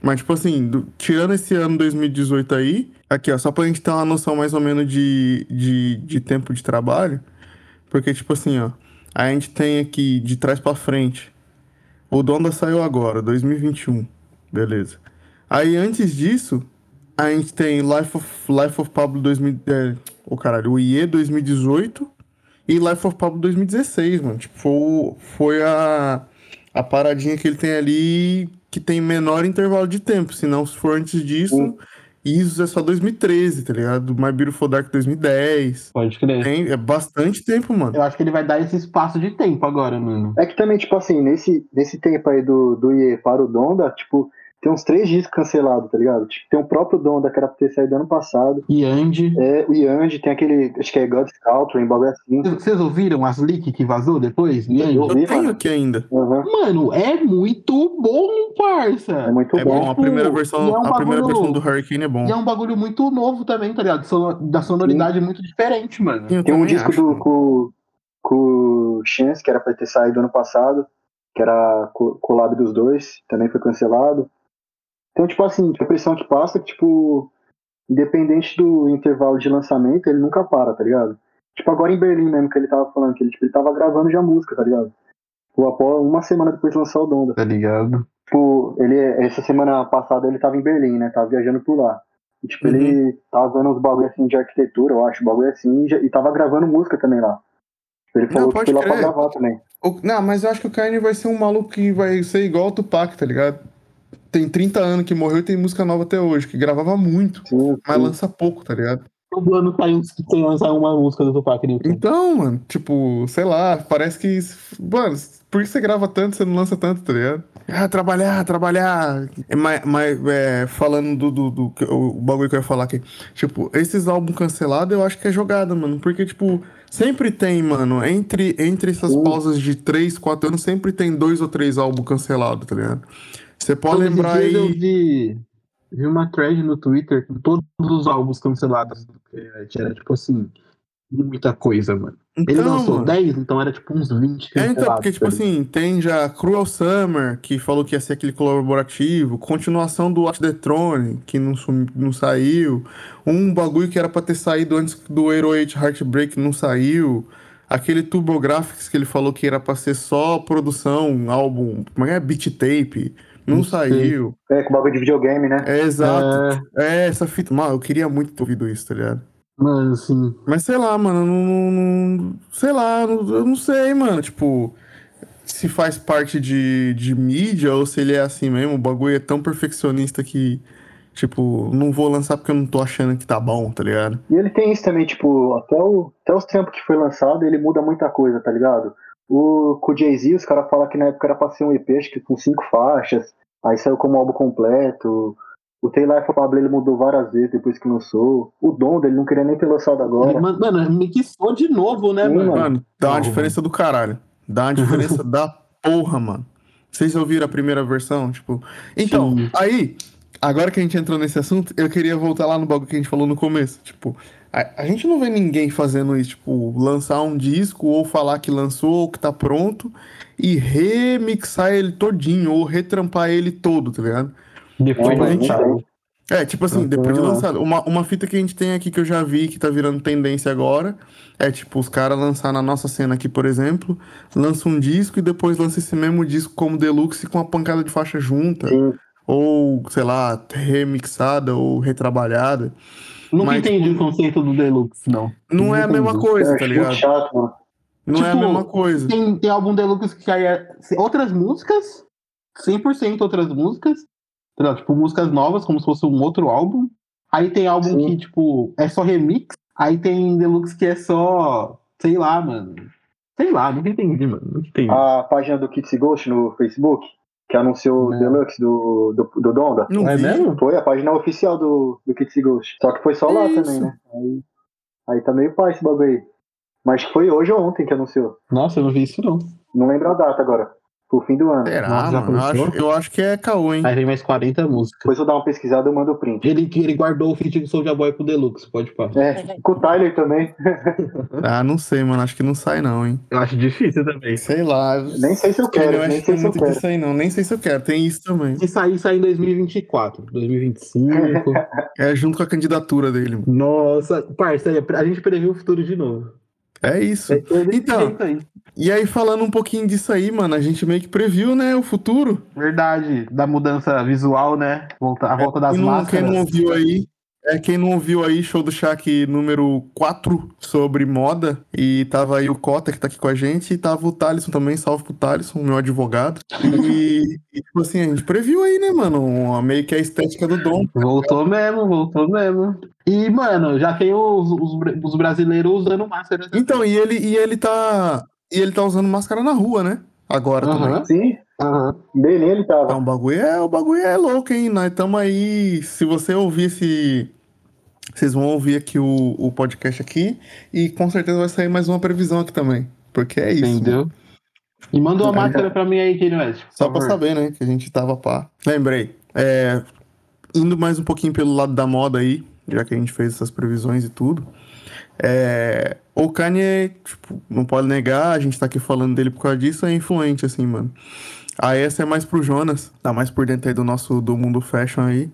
Mas, tipo assim, do- tirando esse ano 2018 aí, aqui, ó, só pra gente ter uma noção mais ou menos de, de, de tempo de trabalho, porque, tipo assim, ó, a gente tem aqui de trás pra frente. O Donda saiu agora, 2021. Beleza. Aí antes disso, a gente tem Life of, Life of Pablo 2000. É, o caralho, o IE 2018 e Life of Pablo 2016, mano. Tipo, foi, foi a, a paradinha que ele tem ali que tem menor intervalo de tempo. Senão, se for antes disso, isso é só 2013, tá ligado? My Beautiful Dark 2010. Pode crer. Tem, é bastante tempo, mano. Eu acho que ele vai dar esse espaço de tempo agora, mano. É que também, tipo assim, nesse, nesse tempo aí do, do IE para o Donda, tipo, tem uns três discos cancelados, tá ligado? Tipo, tem o próprio Donda, que era pra ter saído ano passado. E Andy. É, o Yandy, tem aquele, acho que é God's Country, em bagulho assim. Vocês ouviram as leaks que vazou depois? Yandy? Eu Eu vi, tenho mano. aqui ainda. Uhum. Mano, é muito bom, parça. É muito É bom. bom, a primeira versão, é um a primeira bagulho- versão do Hurricane é bom. E é um bagulho muito novo também, tá ligado? Sono- Da sonoridade muito diferente, mano. Eu Tem um disco acho, do, mano. com, com o Chance, que era pra ter saído ano passado, que era co- collab dos dois, também foi cancelado. Então, tipo assim, a impressão que passa é que, tipo, independente do intervalo de lançamento, ele nunca para, tá ligado? Tipo, agora em Berlim mesmo, que ele tava falando, que ele, tipo, ele tava gravando já música, tá ligado? Tipo, após, uma semana depois de lançar o Donda. Tá ligado? Tipo, ele, essa semana passada ele tava em Berlim, né? Tava viajando por lá. E, tipo, Uhum. ele tava vendo uns bagulho assim de arquitetura, eu acho, bagulho assim, e, já- e tava gravando música também lá. Tipo, Ele Não, falou que pode foi lá pra crer. gravar também. O- Não, mas eu acho que o Kanye vai ser um maluco que vai ser igual o Tupac, tá ligado? Tem 30 anos que morreu e tem música nova até hoje, que gravava muito, Sim, mas sim. lança pouco, tá ligado? Todo ano saiu, sem lançar uma música do Tupac no YouTube. Então, mano, tipo, sei lá, parece que. Mano, por que você grava tanto, você não lança tanto, tá ligado? Ah, trabalhar, trabalhar. É, Mas, mas, é, falando do, do, do- que- o bagulho que eu ia falar aqui. Tipo, esses álbuns cancelados eu acho que é jogada, mano. Porque, tipo, sempre tem, mano, entre, entre essas pausas de 3, 4 anos, sempre tem dois ou três álbuns cancelados, tá ligado? Você pode Todos lembrar dias eu aí. vi, vi uma thread no Twitter com todos os álbuns cancelados do. Era tipo assim, muita coisa, mano. Ele Então, lançou mano. 10, então era tipo uns 20 É, então, porque, tipo assim, tem já Cruel Summer, que falou que ia ser aquele colaborativo, continuação do Watch the Throne, que não, sum- não saiu, um bagulho que era pra ter saído antes do Hero 8 Heartbreak não saiu, aquele TurboGrafx que ele falou que era pra ser só produção, álbum, como é que é? Beat tape, não, saiu. É, com bagulho de videogame, né? É, exato. É, essa fita. Mano, eu queria muito ter ouvido isso, tá ligado? Mano, assim, Mas sei lá, mano, não, não- não- sei lá, não- eu não sei, mano, tipo, se faz parte de, de mídia ou se ele é assim mesmo, o bagulho é tão perfeccionista que, tipo, não vou lançar porque eu não tô achando que tá bom, tá ligado? E ele tem isso também, tipo, até, o, até os tempos que foi lançado, ele muda muita coisa, tá ligado? O, com o Jay-Z, os caras falam que na época era pra ser um EP, acho que com cinco faixas, aí saiu como álbum completo. O Taylor Pablo ele mudou várias vezes depois que lançou. O Donda ele não queria nem ter lançado agora. ele, mano, mano, mixou de novo, né, Sim, mano? mano. Dá uma diferença do caralho. Dá uma diferença da porra, mano. Vocês ouviram a primeira versão? Tipo. Então, Sim. aí, agora que a gente entrou nesse assunto, eu queria voltar lá no bagulho que a gente falou no começo. Tipo, a, a gente não vê ninguém fazendo isso, tipo, lançar um disco ou falar que lançou ou que tá pronto e remixar ele todinho ou retrampar ele todo, tá ligado? Depois da mano, gente. É, tipo assim, depois de lançado. Uma, uma fita que a gente tem aqui que eu já vi que tá virando tendência agora é tipo, os caras lançar na nossa cena aqui, por exemplo, lança um disco e depois lança esse mesmo disco como deluxe com uma pancada de faixa junta. Sim. Ou, sei lá, remixada ou retrabalhada. Nunca Mas, entendi o conceito do Deluxe, não. Não é a mesma coisa, acho tá muito ligado? chato, mano. Não é a Tipo, mesma coisa. Tem, tem álbum Deluxe que aí é outras músicas, 100% outras músicas, tá tipo músicas novas, como se fosse um outro álbum. Aí tem álbum Sim. que, tipo, é só remix. Aí tem Deluxe que é só, sei lá, mano. Sei lá, nunca entendi, mano. Nunca entendi. A página do Kitsy Ghost no Facebook, que anunciou o. Deluxe do, do, do Donda. Não é vi. mesmo? Foi a página oficial do, do Kitsy Ghost. Só que foi só lá também, isso? né? Aí, aí tá meio pai esse bagulho aí. Mas foi hoje ou ontem que anunciou. Nossa, eu não vi isso não. Não lembro a data agora. Pro fim do ano. Será, Nossa, já mano? Eu acho, eu acho que é caô, hein? Aí vem mais 40 músicas. Depois eu dar uma pesquisada e eu mando o print. Ele, ele guardou o feat do Soulja Boy pro Deluxe, pode pá. É, com o Tyler também. Ah, não sei, mano. Acho que não sai, não, hein? Eu acho difícil também. Sei lá. Nem sei se eu quero, West nem sei se eu muito quero. disso aí, não. Nem sei se eu quero. Tem isso também. Se sair, sai em 2024, 2025. É junto com a candidatura dele, mano. Nossa, parça, a gente previu o futuro de novo. É isso. É desse Então. E aí, falando um pouquinho disso aí, mano, a gente meio que previu, né, o futuro. Verdade, da mudança visual, né? Volta, a volta das quem, não, quem máscaras. não ouviu aí, é quem não ouviu aí, show do Shaq número 4 sobre moda. E tava aí o Cota que tá aqui com a gente, e tava o Thalisson também, salve pro Thalisson, meu advogado. E, e, tipo assim, a gente previu aí, né, mano, uma- meio que a estética do Dom. Voltou mesmo, voltou mesmo. E, mano, já tem os, os, os brasileiros usando máscara. Então, e ele, e ele tá. E ele tá usando máscara na rua, né? Agora também. Aham. Sim, Aham. bem ele tava. Então, o bagulho é, o bagulho é louco, hein? Nós estamos aí. Se você ouvir esse. Vocês vão ouvir aqui o, o podcast aqui e com certeza vai sair mais uma previsão aqui também. Porque é isso. mano. Entendeu? E manda uma Aí, máscara pra mim aí, Kanye West. Só pra favor. saber, né? Que a gente tava pá. Lembrei. É, indo mais um pouquinho pelo lado da moda aí, já que a gente fez essas previsões e tudo. É, o Kanye, tipo, não pode negar, a gente tá aqui falando dele por causa disso, é influente, assim, mano. Aí essa é mais pro Jonas, tá mais por dentro aí do nosso, do mundo fashion aí.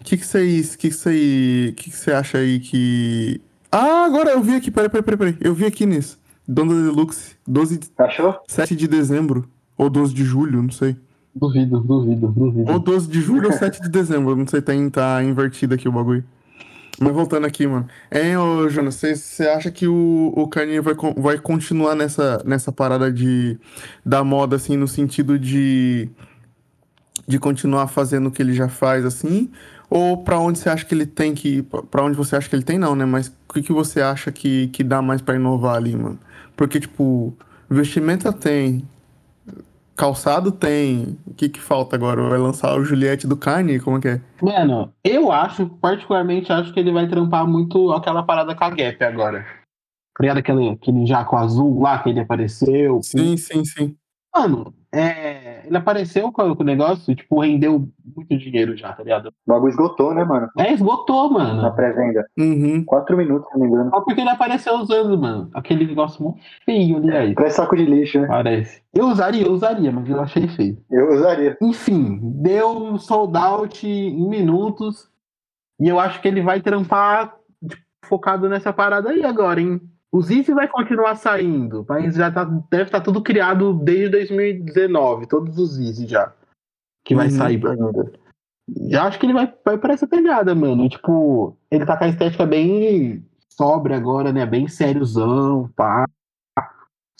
O que que vocês, que que você, que que você acha aí que... Ah, agora eu vi aqui, peraí, peraí, peraí, peraí. Eu vi aqui nisso. Dona Deluxe, 12, de- Achou? 7 de dezembro, ou 12 de julho, não sei. Duvido, duvido, duvido. Ou 12 de julho ou 7 de dezembro. Não sei, tem, tá invertido aqui o bagulho. Mas voltando aqui, mano. Hein, ô Jonas, você acha que o, o Kanye vai, vai continuar nessa, nessa parada de, da moda, assim, no sentido de, de continuar fazendo o que ele já faz, assim? Ou pra onde você acha que ele tem que. Pra onde você acha que ele tem, não, né? Mas o que, que você acha que, que dá mais pra inovar ali, mano? Porque, tipo, vestimenta tem, calçado tem. O que que falta agora? Vai lançar o Juliette do Kanye? Como é que é? Mano, eu acho, particularmente, acho que ele vai trampar muito aquela parada com a Gap agora. Criado aquele, aquele jaco azul lá que ele apareceu. Sim, sim, sim. Mano, é, ele apareceu com o negócio, tipo, rendeu muito dinheiro já, tá ligado? O bagulho esgotou, né, mano? É, esgotou, Na mano. pré-venda. Uhum. Quatro minutos, se não me engano. Só porque ele apareceu usando, mano. Aquele negócio mó feio ali aí. Parece saco de lixo, né? Parece. Eu usaria, eu usaria, mas eu achei feio. Eu usaria. Enfim, deu um sold out em minutos. E eu acho que ele vai trampar tipo, focado nessa parada aí agora, hein? O Zizi vai continuar saindo, mas já tá, deve estar tudo criado desde 2019, todos os Zizi já. Que vai Uhum. sair ainda. E acho que ele vai, vai pra essa pegada, mano. Tipo, ele tá com a estética bem sóbria agora, né? Bem sériozão, pá.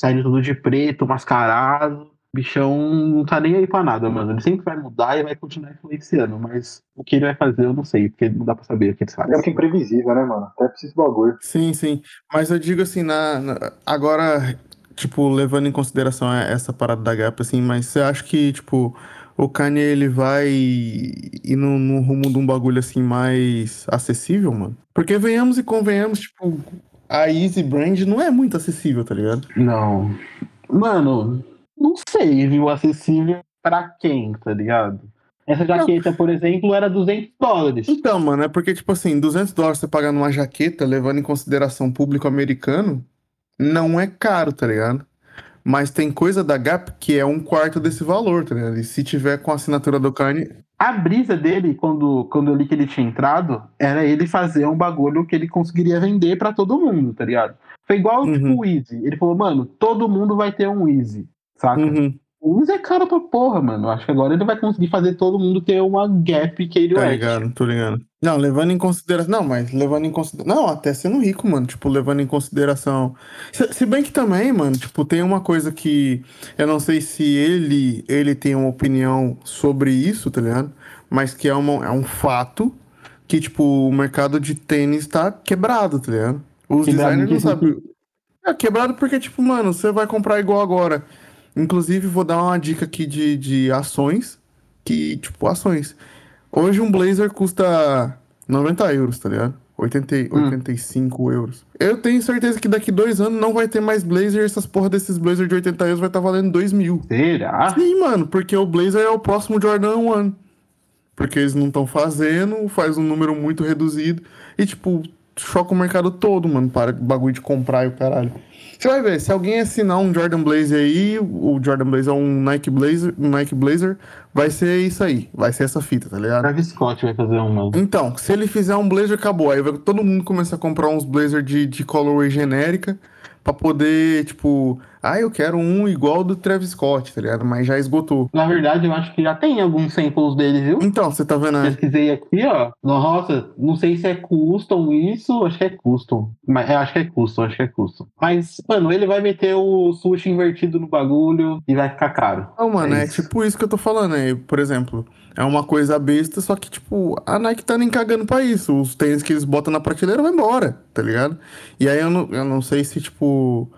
Saindo tudo de preto, mascarado. O bichão não tá nem aí pra nada, mano. Ele sempre vai mudar e vai continuar influenciando, mas o que ele vai fazer eu não sei, porque não dá pra saber o que ele faz. É muito imprevisível, né, mano? Até preciso bagulho. Sim, sim. Mas eu digo assim, na, na- agora, tipo, levando em consideração essa parada da Gap, assim, mas você acha que, tipo, o Kanye, ele vai ir no, no rumo de um bagulho, assim, mais acessível, mano? Porque venhamos e convenhamos, tipo, a Easy Brand não é muito acessível, tá ligado? Não. Mano, não sei, viu? Acessível pra quem, tá ligado? Essa jaqueta, por exemplo, era 200 dólares. Então, mano, é porque, tipo assim, 200 dólares você pagar numa jaqueta, levando em consideração o público americano, não é caro, tá ligado? Mas tem coisa da Gap que é um quarto desse valor, tá ligado? E se tiver com a assinatura do Kanye, A brisa dele, quando, quando eu li que ele tinha entrado, era ele fazer um bagulho que ele conseguiria vender pra todo mundo, tá ligado? Foi igual, Uhum. tipo, o Easy. Ele falou, mano, todo mundo vai ter um Easy, saca? uhum, O Easy é caro pra porra, mano. Eu Acho que agora ele vai conseguir fazer todo mundo ter uma Gap que ele tá é. ligado, tô ligado. Não, levando em consideração. Não, mas levando em consideração. Não, até sendo rico, mano. Tipo, levando em consideração. Se, se bem que também, mano, tipo, tem uma coisa que. Eu não sei se ele, ele tem uma opinião sobre isso, tá ligado? Mas que é, uma, é um fato que, tipo, o mercado de tênis tá quebrado, tá ligado? Os Quebrado designers não sabem. É quebrado porque, tipo, mano, você vai comprar igual agora. Inclusive, vou dar uma dica aqui de, de ações. Que, tipo, ações. Hoje um blazer custa 90 euros, tá ligado? 80, e- Hum. 85 euros. Eu tenho certeza que daqui dois anos não vai ter mais Blazer. Essas porra desses Blazer de 80 euros vai estar valendo 2 mil. Será? Sim, mano, porque o Blazer é o próximo Jordan 1. Porque eles não estão fazendo, faz um número muito reduzido. E, tipo, choca o mercado todo, mano, para bagulho de comprar e o caralho. Você vai ver, se alguém assinar um Jordan Blazer aí, o Jordan Blazer é um Nike Blazer, um Nike Blazer, vai ser isso aí, vai ser essa fita, tá ligado? Travis Scott vai fazer uma. Então, se ele fizer um blazer, acabou. Aí vai todo mundo começar a comprar uns blazer de, de colorway genérica pra poder, tipo, ah, eu quero um igual do Travis Scott, tá ligado? Mas já esgotou. Na verdade, eu acho que já tem alguns samples dele, viu? Então, você tá vendo aí? Pesquisei aqui, ó. Nossa, não sei se é custom isso, acho que é custom. Mas eu acho que é custom, acho que é custom. Mas, mano, ele vai meter o sushi invertido no bagulho e vai ficar caro. Não, mano, É é, isso. tipo isso que eu tô falando aí. Por exemplo, é uma coisa besta, só que, tipo, a Nike tá nem cagando pra isso. Os tênis que eles botam na prateleira vai embora, tá ligado? E aí eu não, eu não sei se, tipo,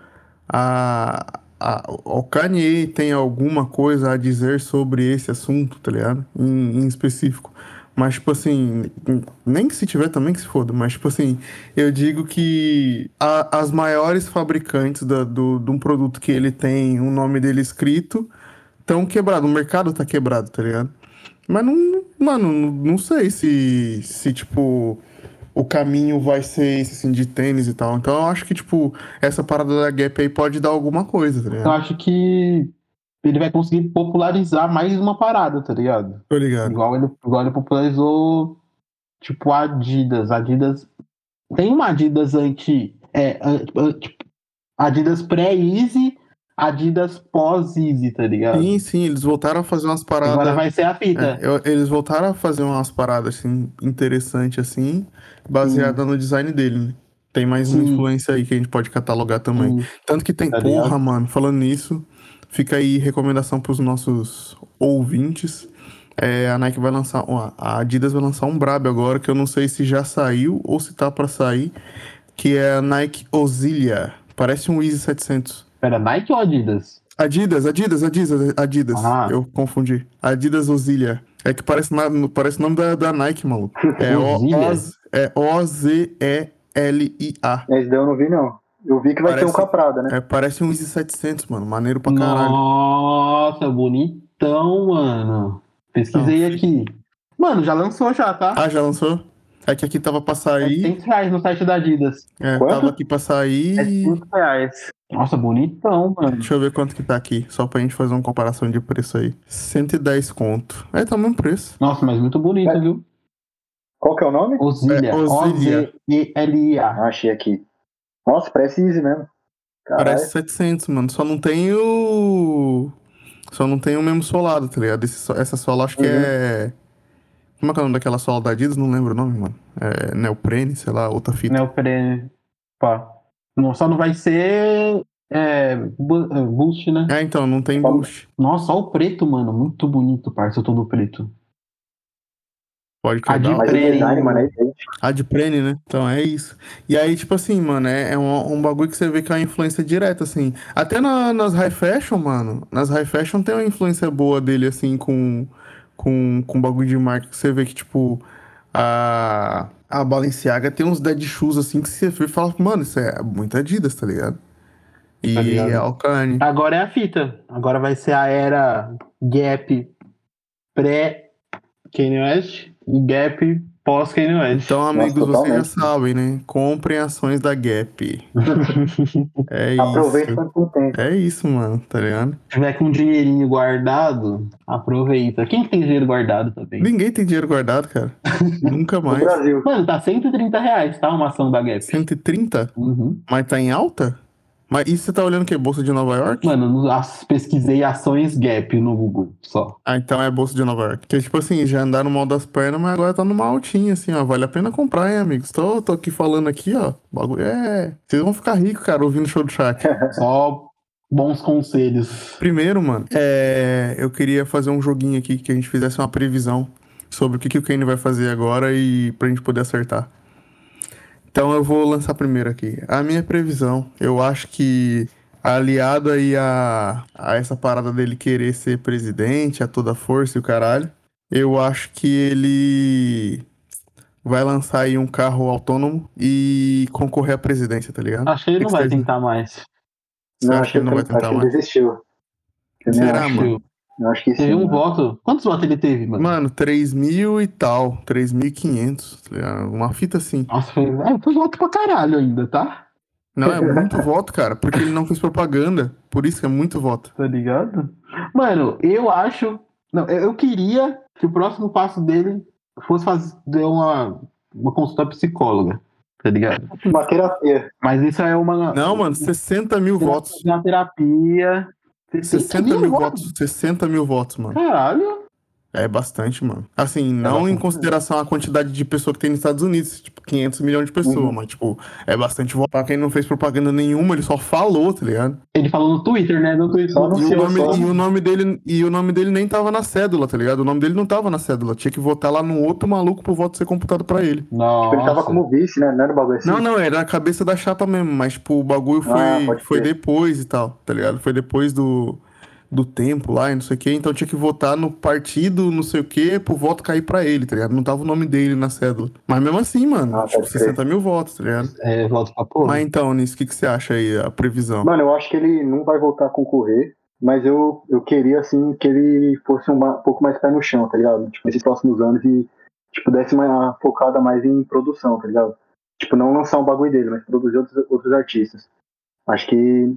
a, a, o Kanye tem alguma coisa a dizer sobre esse assunto, tá ligado? Em, em específico. Mas, tipo assim, nem que se tiver também que se foda, mas, tipo assim, eu digo que a- as maiores fabricantes da- do, de um produto que ele tem o nome dele escrito estão quebrados. O mercado tá quebrado, tá ligado? Mas não, mano, não sei se, se, tipo, o caminho vai ser esse, assim, de tênis e tal. Então eu acho que, tipo, essa parada da Gap aí pode dar alguma coisa, tá Eu ligado? acho que ele vai conseguir popularizar mais uma parada, tá ligado? Tô ligado. Igual ele, igual ele popularizou, tipo, a Adidas. Adidas. Tem uma Adidas anti. É, tipo, Adidas pré-Easy, Adidas pós-Easy, tá ligado? Sim, sim, eles voltaram a fazer umas paradas. Agora vai ser a fita. É, eu- eles voltaram a fazer umas paradas assim, interessantes assim, baseada no design dele, né? Tem mais uma Sim. influência aí que a gente pode catalogar também. Sim. Tanto que tem, Tá porra, ligado? mano, falando nisso, fica aí recomendação pros nossos ouvintes. É, a Nike vai lançar, ó, a Adidas vai lançar um brabo agora, que eu não sei se já saiu ou se tá pra sair, que é a Nike Osilia. Parece um Easy 700. Pera, Nike ou Adidas? Adidas, Adidas, Adidas, Adidas. Ah. Eu confundi. Adidas Osilia. É que parece, na- parece o nome da, da Nike, maluco. É Osilia? O- é O-Z-E-L-I-A. Esse daí eu não vi, não. Eu vi que vai ter Parece- um Caprada, né? É, parece um Easy 700, mano. Maneiro pra caralho. Nossa, bonitão, mano. Pesquisei Então, aqui. Mano, já lançou já, tá? Ah, já lançou? É que aqui tava pra É sair. 100 reais no site da Adidas. É, Quanto? tava aqui pra sair. É 5 reais. Nossa, bonitão, mano. Deixa eu ver quanto que tá aqui, só pra gente fazer uma comparação de preço aí. 110 conto. É, tá o mesmo preço. Nossa, mas muito bonito, É. viu? Qual que é o nome? Osilia. É, Osilia. O-Z-E-L-I-A. Ah, achei aqui. Nossa, parece Easy mesmo. Caralho. Parece 700, mano. Só não tem o. Só não tem o mesmo solado, tá ligado? Esse essa sola acho que Uhum. é. Como é que é o nome daquela sola da Adidas? Não lembro o nome, mano. É neoprene, sei lá, outra fita. Neoprene. Pá. Não, só não vai ser é, é, boost, né? É, então, não tem Qual- boost. Nossa, olha o preto, mano. Muito bonito, parça, todo preto. Pode A de Prene. mano, é. A de prene, né? Então é isso. E aí, tipo assim, mano, é, é um, um bagulho que você vê que é uma influência direta, assim. Até na- nas high fashion, mano. Nas high fashion tem uma influência boa dele, assim, com, com, com bagulho de marca. Que você vê que, tipo, a, a Balenciaga tem uns dead shoes, assim, que você vê e fala, mano, isso é muito Adidas, tá ligado? E Tá ligado. é Alcane. Agora é a fita. Agora vai ser a era Gap pré Kanye West e Gap pós Kanye West. Então, amigos, vocês já sabem, né? Comprem ações da Gap. É Aproveita isso. quanto tem. É isso, mano, tá ligado? Se tiver com um dinheirinho guardado, aproveita. Quem que tem dinheiro guardado também? Ninguém tem dinheiro guardado, cara. Nunca mais. Brasil. Mano, tá 130 reais, tá? Uma ação da Gap. 130? Uhum. Mas tá em alta? Mas isso você tá olhando o quê? Bolsa de Nova York? Mano, no- as- pesquisei ações Gap no Google só. Ah, então é Bolsa de Nova York. Porque, tipo assim, já andaram mal das pernas, mas agora tá numa altinha, assim, ó. Vale a pena comprar, hein, amigos? Tô, tô aqui falando aqui, ó. Bagulho é... Vocês vão ficar ricos, cara, ouvindo o show do chat. Só bons conselhos. Primeiro, mano, é... eu queria fazer um joguinho aqui que a gente fizesse uma previsão sobre o que, que o Kane vai fazer agora e pra gente poder acertar. Então eu vou lançar primeiro aqui. A minha previsão, eu acho que aliado aí a, a essa parada dele querer ser presidente a toda força e o caralho, eu acho que ele vai lançar aí um carro autônomo e concorrer à presidência, tá ligado? Acho que ele não vai tentar mais. Você Não, acho que ele não vai tentar que ele mais? desistiu. Será, acho. mano? Eu acho que sim. Teve um mano. voto. Quantos votos ele teve, mano? Mano, 3 mil e tal, 3.500, tá? Uma fita assim. Nossa, foi, é, foi voto pra caralho ainda, tá? Não, é muito voto, cara, porque ele não fez propaganda. Por isso que é muito voto. Tá ligado? Mano, eu acho. Não, eu eu queria que o próximo passo dele fosse fazer uma, uma consulta psicóloga. Tá ligado? Uma terapia. Mas isso é uma. Não, mano, 60 mil votos. Uma terapia. 60 mil votos. 60 mil votos, mano. Caralho. É bastante, mano. Assim, não em bastante. consideração a quantidade de pessoa que tem nos Estados Unidos, tipo, 500 milhões de pessoas, Uhum. mas, tipo, é bastante voto. Pra quem não fez propaganda nenhuma, ele só falou, tá ligado? Ele falou no Twitter, né? No Twitter. Só no E o, nome, só. e, o nome dele, e o nome dele nem tava na cédula, tá ligado? O nome dele não tava na cédula. Tinha que votar lá no outro maluco pro voto ser computado pra ele. Nossa. Ele tava como vice, né? Não era um bagulho assim. Não, não, era na cabeça da chapa mesmo, mas, tipo, o bagulho foi, Ah, foi depois e tal, tá ligado? Foi depois do, do tempo lá e não sei o quê, então tinha que votar no partido, não sei o quê, pro voto cair pra ele, tá ligado? Não tava o nome dele na cédula. Mas mesmo assim, mano, Ah, tipo, pode crer. 60 mil votos, tá ligado? É, voto pra porra. Mas então, nisso, o que, que você acha aí, a previsão? Mano, eu acho que ele não vai voltar a concorrer, mas eu, eu queria, assim, que ele fosse um, um pouco mais pé no chão, tá ligado? Tipo, nesses próximos anos e, tipo, desse uma focada mais em produção, tá ligado? Tipo, não lançar um bagulho dele, mas produzir outros, outros artistas. Acho que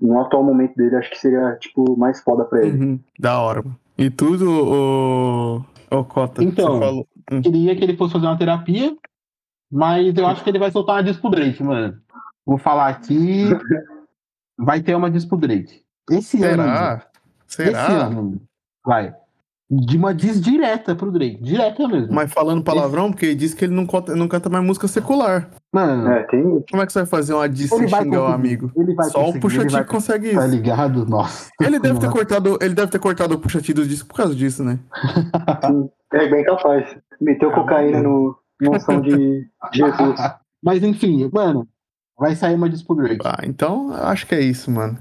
no atual momento dele, acho que seria, tipo, mais foda pra ele. Uhum, da hora, mano. E tudo, ô, ô Cota, Então. você falou... Hum. queria que ele fosse fazer uma terapia, mas eu acho que ele vai soltar uma diss pro Drake, mano. Vou falar aqui. Vai ter uma diss pro Drake. Esse ano. ainda. Será? Esse Será? ano. Vai. De uma diss direta pro Drake. Direta mesmo. Mas falando palavrão, porque ele disse que ele não canta, não canta mais música secular. Mano, É, tem. Como é que você vai fazer uma diss ele sem xingar o amigo? Ele vai Só o Puxa vai- consegue Tá isso. ligado? Nossa. Ele deve ter cortado, ele deve ter cortado o Puxa T dos discos por causa disso, né? É bem capaz. Meteu Ah, cocaína no, no som de Jesus. Mas enfim, mano. Vai sair uma diss pro Drake. Ah, então acho que é isso, mano.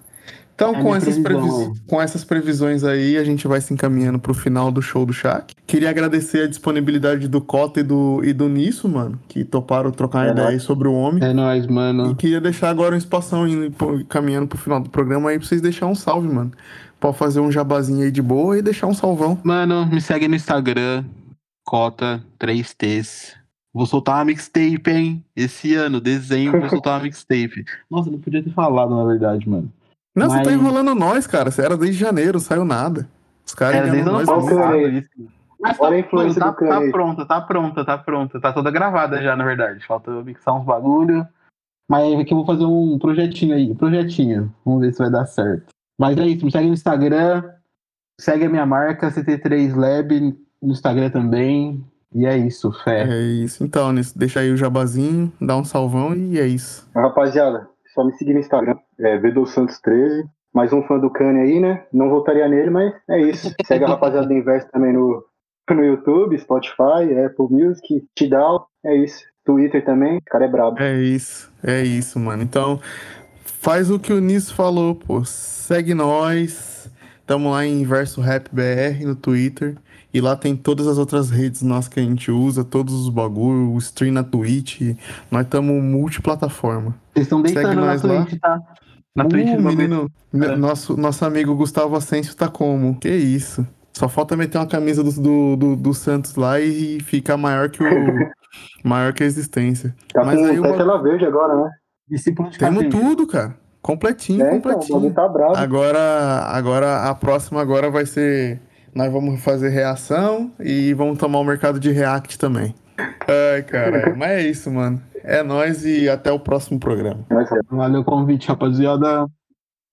Então, É com, essas previsão, previs- com essas previsões aí, a gente vai se encaminhando pro final do show do Shaq. Queria agradecer a disponibilidade do Cota e do, e do Nisso, mano, que toparam trocar É ideia aí sobre o homem. É nóis, E mano. queria deixar agora um espação indo, caminhando pro final do programa aí pra vocês deixarem um salve, mano. Pode fazer um jabazinho aí de boa e deixar um salvão. Mano, me segue no Instagram. Cota 3Ts. Vou soltar uma mixtape, hein? Esse ano, dezembro, vou soltar uma mixtape. Nossa, não podia ter falado, na verdade, mano. Não, você Mas- tá enrolando nós, cara. Você era desde janeiro, saiu nada. Os caras Era desde nós é? Mas tá, Olha a influência tá, tá pronta, tá pronta, tá pronta. Tá toda gravada já, na verdade. Falta eu mixar uns bagulho. Mas aqui eu vou fazer um projetinho aí. Projetinho. Vamos ver se vai dar certo. Mas é isso, me segue no Instagram. Segue a minha marca, CT3 Lab, no Instagram também. E é isso, fé. É isso. Então, deixa aí o jabazinho, dá um salvão e é isso. Rapaziada, só me seguir no Instagram, é Santos13. Mais um fã do Kanye aí, né? Não votaria nele, mas é isso. Segue a rapaziada do Inverso também no, no YouTube, Spotify, Apple Music, Tidal, é isso. Twitter também, o cara é brabo. É isso, é isso, mano. Então, faz o que o Nisso falou, pô. Segue nós. Tamo lá em Verso Rap BR no Twitter. E lá tem todas as outras redes nossas que a gente usa, todos os bagulho, o stream na Twitch. Nós tamo multiplataforma. Vocês estão Segue deitando na nós lá. Twitch, tá? Na Uh, Twitch menino, É. nosso, nosso amigo Gustavo Asensio tá como? Que isso? Só falta meter uma camisa do, do, do, do Santos lá e ficar maior que o. maior que a existência. Tá Mas com aí ba- tela verde agora, né? Discípulo de Temos tudo, cara. Completinho, É, então, o completinho. bagulho tá. Agora, agora a próxima agora vai ser. Nós vamos fazer reação e vamos tomar o mercado de React também. Ai, caralho. Mas é isso, mano. É nóis e até o próximo programa. Valeu o convite, rapaziada.